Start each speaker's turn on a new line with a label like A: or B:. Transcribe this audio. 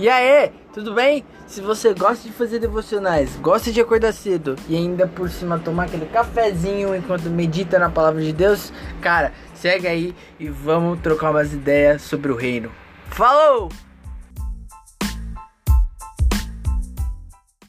A: E aí, tudo bem? Se você gosta de fazer devocionais, gosta de acordar cedo e ainda por cima tomar aquele cafezinho enquanto medita na palavra de Deus, cara, segue aí e vamos trocar umas ideias sobre o reino. Falou!